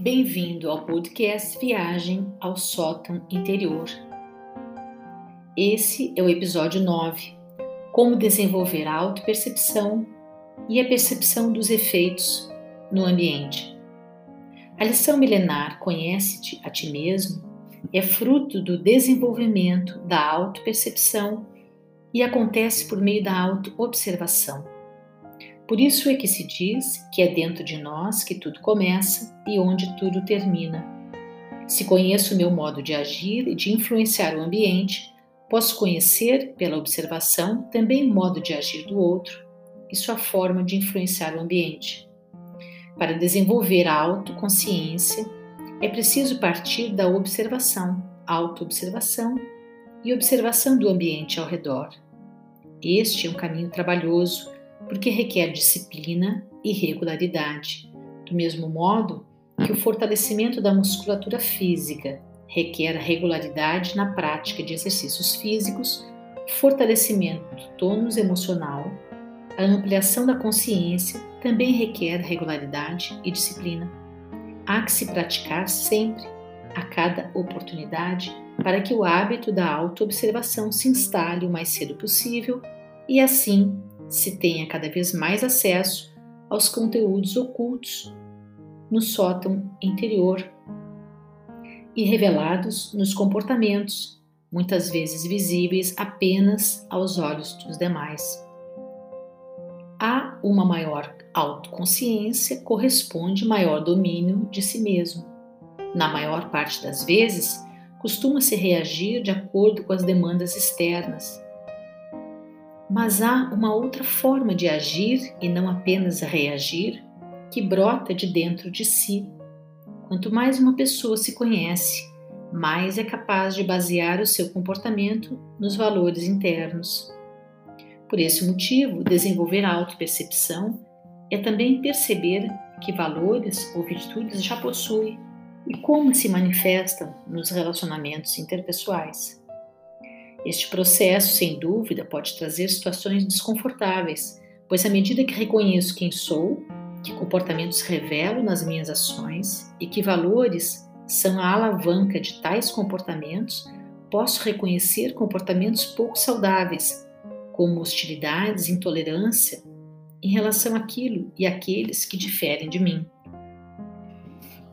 Bem-vindo ao podcast Viagem ao Sótão Interior. Esse é o episódio 9: Como desenvolver a autopercepção e a percepção dos efeitos no ambiente. A lição milenar Conhece-te a ti mesmo é fruto do desenvolvimento da autopercepção e acontece por meio da autoobservação. Por isso é que se diz que é dentro de nós que tudo começa e onde tudo termina. Se conheço o meu modo de agir e de influenciar o ambiente, posso conhecer, pela observação, também o modo de agir do outro e sua forma de influenciar o ambiente. Para desenvolver a autoconsciência, é preciso partir da observação, autoobservação e observação do ambiente ao redor. Este é um caminho trabalhoso porque requer disciplina e regularidade, do mesmo modo que o fortalecimento da musculatura física requer regularidade na prática de exercícios físicos, fortalecimento do tônus emocional, a ampliação da consciência também requer regularidade e disciplina. Há que se praticar sempre, a cada oportunidade, para que o hábito da autoobservação se instale o mais cedo possível e assim se tenha cada vez mais acesso aos conteúdos ocultos no sótão interior e revelados nos comportamentos, muitas vezes visíveis apenas aos olhos dos demais. A uma maior autoconsciência corresponde maior domínio de si mesmo. Na maior parte das vezes, costuma-se reagir de acordo com as demandas externas, mas há uma outra forma de agir e não apenas reagir que brota de dentro de si. Quanto mais uma pessoa se conhece, mais é capaz de basear o seu comportamento nos valores internos. Por esse motivo, desenvolver a autopercepção é também perceber que valores ou virtudes já possui e como se manifestam nos relacionamentos interpessoais. Este processo, sem dúvida, pode trazer situações desconfortáveis, pois à medida que reconheço quem sou, que comportamentos revelo nas minhas ações e que valores são a alavanca de tais comportamentos, posso reconhecer comportamentos pouco saudáveis, como hostilidades, intolerância em relação àquilo e àqueles que diferem de mim.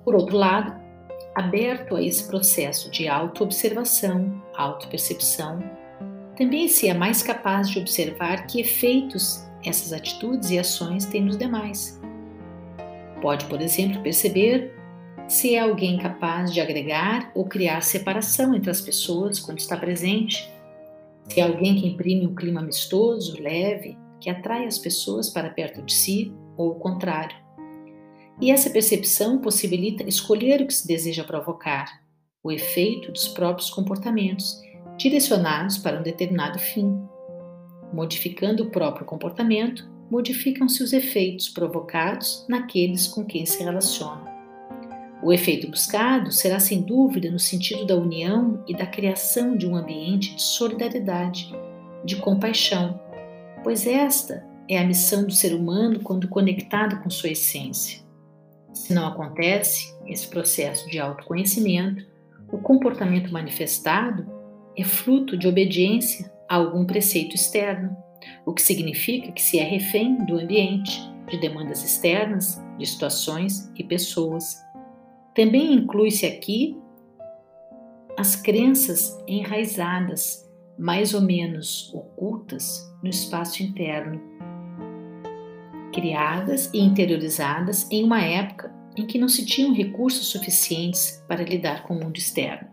Por outro lado, aberto a esse processo de autoobservação, autopercepção, também se é mais capaz de observar que efeitos essas atitudes e ações têm nos demais. Pode, por exemplo, perceber se é alguém capaz de agregar ou criar separação entre as pessoas quando está presente, se é alguém que imprime um clima amistoso, leve, que atrai as pessoas para perto de si, ou o contrário. E essa percepção possibilita escolher o que se deseja provocar, o efeito dos próprios comportamentos, direcionados para um determinado fim. Modificando o próprio comportamento, modificam-se os efeitos provocados naqueles com quem se relaciona. O efeito buscado será sem dúvida no sentido da união e da criação de um ambiente de solidariedade, de compaixão, pois esta é a missão do ser humano quando conectado com sua essência. Se não acontece esse processo de autoconhecimento, o comportamento manifestado é fruto de obediência a algum preceito externo, o que significa que se é refém do ambiente, de demandas externas, de situações e pessoas. Também inclui-se aqui as crenças enraizadas, mais ou menos ocultas, no espaço interno criadas e interiorizadas em uma época em que não se tinham recursos suficientes para lidar com o mundo externo.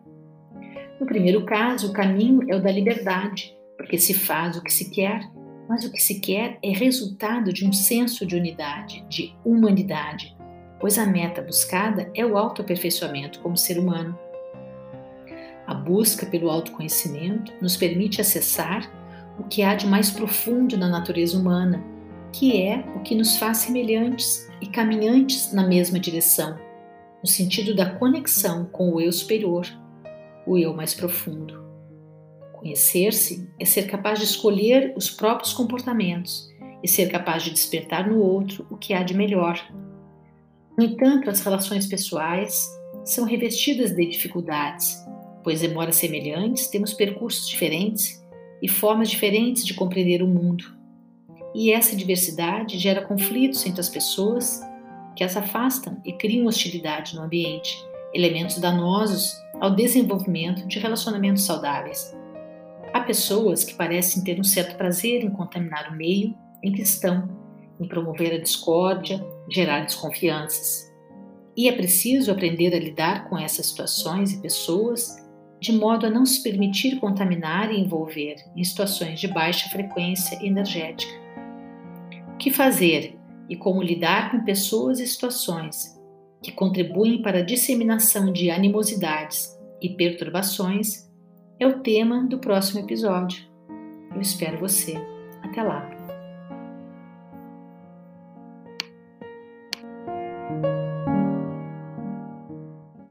No primeiro caso, o caminho é o da liberdade, porque se faz o que se quer, mas o que se quer é resultado de um senso de unidade, de humanidade, pois a meta buscada é o autoaperfeiçoamento como ser humano. A busca pelo autoconhecimento nos permite acessar o que há de mais profundo na natureza humana que é o que nos faz semelhantes e caminhantes na mesma direção, no sentido da conexão com o eu superior, o eu mais profundo. Conhecer-se é ser capaz de escolher os próprios comportamentos e ser capaz de despertar no outro o que há de melhor. No entanto, as relações pessoais são revestidas de dificuldades, pois, embora semelhantes, temos percursos diferentes e formas diferentes de compreender o mundo. E essa diversidade gera conflitos entre as pessoas que as afastam e criam hostilidade no ambiente, elementos danosos ao desenvolvimento de relacionamentos saudáveis. Há pessoas que parecem ter um certo prazer em contaminar o meio em que estão, em promover a discórdia, gerar desconfianças. E é preciso aprender a lidar com essas situações e pessoas de modo a não se permitir contaminar e envolver em situações de baixa frequência energética. Que fazer e como lidar com pessoas e situações que contribuem para a disseminação de animosidades e perturbações é o tema do próximo episódio. Eu espero você. Até lá!